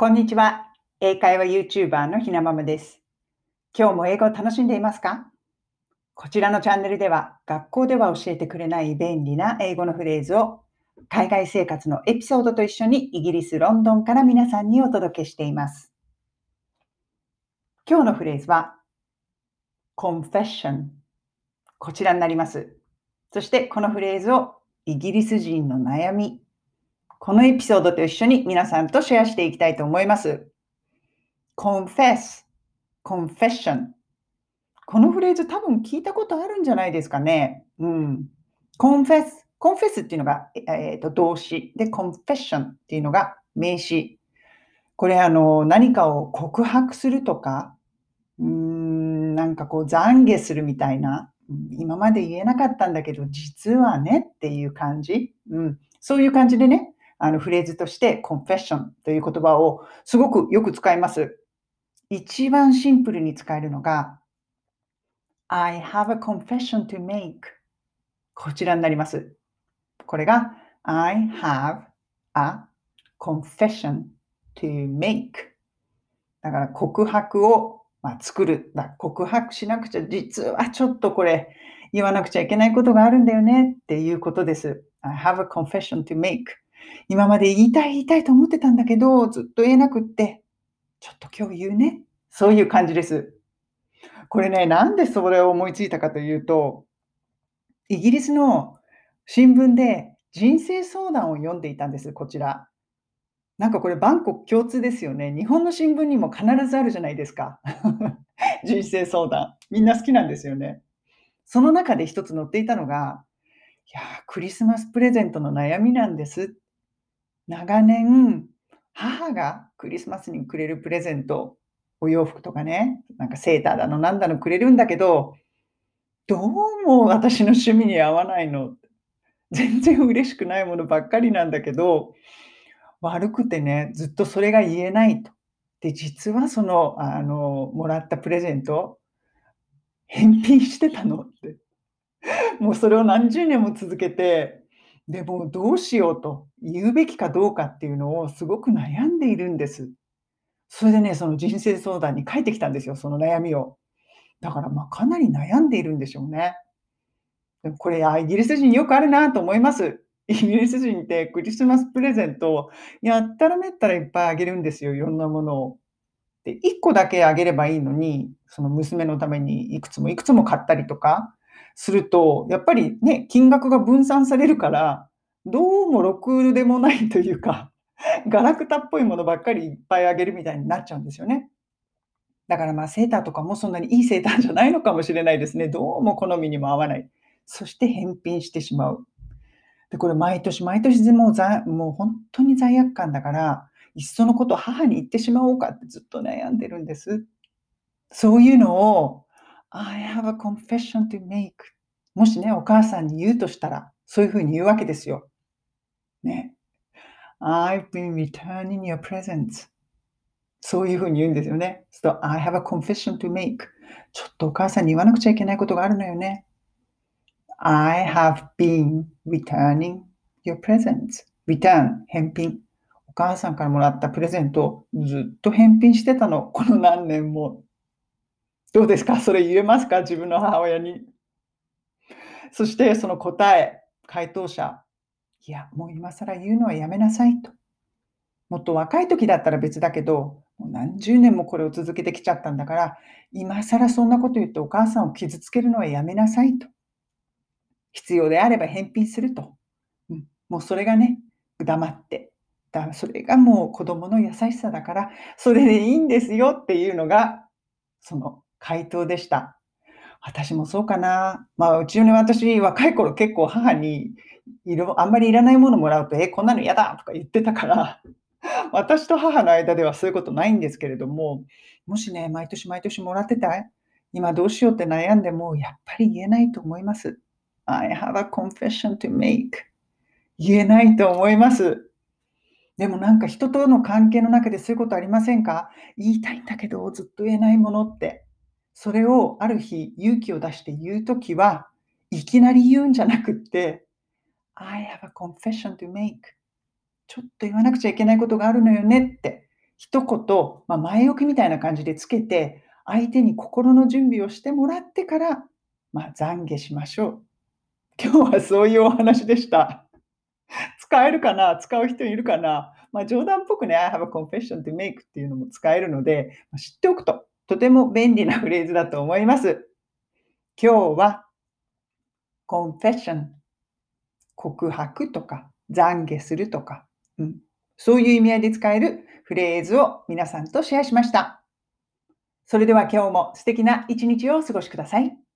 こんにちは。英会話 YouTuber のひなままです。今日も英語を楽しんでいますか？こちらのチャンネルでは学校では教えてくれない便利な英語のフレーズを海外生活のエピソードと一緒にイギリス・ロンドンから皆さんにお届けしています。今日のフレーズは confession こちらになります。そしてこのフレーズをイギリス人の悩みこのエピソードと一緒に皆さんとシェアしていきたいと思います。confess, confession。このフレーズ多分聞いたことあるんじゃないですかね。うん。confess, confess っていうのが、えーと、動詞で confession っていうのが名詞。これあの何かを告白するとか、うーん、なんかこう懺悔するみたいな、今まで言えなかったんだけど、実はねっていう感じ。うん、そういう感じでね、あのフレーズとして confession という言葉をすごくよく使います。一番シンプルに使えるのが I have a confession to make こちらになります。これが I have a confession to make だから告白を、まあ、作るだ。告白しなくちゃ実はちょっとこれ言わなくちゃいけないことがあるんだよねっていうことです。I have a confession to make 今まで言いたい言いたいと思ってたんだけど、ずっと言えなくって、ちょっと今日言うね。そういう感じです。これね、なんでそれを思いついたかというと、イギリスの新聞で人生相談を読んでいたんです、こちら。なんかこれ、バンコク共通ですよね。日本の新聞にも必ずあるじゃないですか。人生相談。みんな好きなんですよね。その中で一つ載っていたのが、いやクリスマスプレゼントの悩みなんです長年、母がクリスマスにくれるプレゼント、お洋服とかね、なんかセーターだのなんだのくれるんだけど、どうも私の趣味に合わないの。全然嬉しくないものばっかりなんだけど、悪くてね、ずっとそれが言えないと。で、実はその、あの、もらったプレゼント、返品してたのって。もうそれを何十年も続けて、でもどうしようと言うべきかどうかっていうのをすごく悩んでいるんです。それでね、その人生相談に書いてきたんですよ、その悩みを。だからまあかなり悩んでいるんでしょうね。でもこれ、イギリス人よくあるなと思います。イギリス人ってクリスマスプレゼントをやったらめったらいっぱいあげるんですよ、いろんなものを。で、1個だけあげればいいのに、その娘のためにいくつもいくつも買ったりとか、すると、やっぱりね、金額が分散されるから、どうもろくでもないというか、ガラクタっぽいものばっかりいっぱいあげるみたいになっちゃうんですよね。だからまあセーターとかもそんなにいいセーターじゃないのかもしれないですね。どうも好みにも合わない。そして返品してしまう。で、これ毎年毎年もうざもう本当に罪悪感だから、いっそのこと母に言ってしまおうかってずっと悩んでるんです。そういうのを I have a confession to make. もしね、お母さんに言うとしたら、そういうふうに言うわけですよ。ね。I've been returning your presents. そういうふうに言うんですよね。そう I have a confession to make. ちょっとお母さんに言わなくちゃいけないことがあるのよね。I have been returning your presents. return 返品。お母さんからもらったプレゼントをずっと返品してたの。この何年も。どうですか？それ言えますか？自分の母親に。そしてその答え、回答者。いや、もう今更言うのはやめなさいと。もっと若い時だったら別だけど、もう何十年もこれを続けてきちゃったんだから、今更そんなこと言ってお母さんを傷つけるのはやめなさいと。必要であれば返品すると。うん、もうそれがね、黙って。だそれがもう子供の優しさだから、それでいいんですよっていうのが、その回答でした。私もそうかな。まあ、うちの私、若い頃結構母に色、あんまりいらないものもらうと、え、こんなの嫌だとか言ってたから、私と母の間ではそういうことないんですけれども、もしね、毎年毎年もらってた今どうしようって悩んでも、やっぱり言えないと思います。I have a confession to make. 言えないと思います。でもなんか人との関係の中でそういうことありませんか？言いたいんだけどずっと言えないものって。それをある日勇気を出して言うときは、いきなり言うんじゃなくって、I have a confession to make. ちょっと言わなくちゃいけないことがあるのよねって一言、まあ、前置きみたいな感じでつけて、相手に心の準備をしてもらってから、まあ、懺悔しましょう。今日はそういうお話でした。使えるかな？使う人いるかな？まあ、冗談っぽくね、I have a confession to make っていうのも使えるので、知っておくととても便利なフレーズだと思います。今日は confession 告白とか懺悔するとか、うん、そういう意味合いで使えるフレーズを皆さんとシェアしました。それでは今日も素敵な一日をお過ごしください。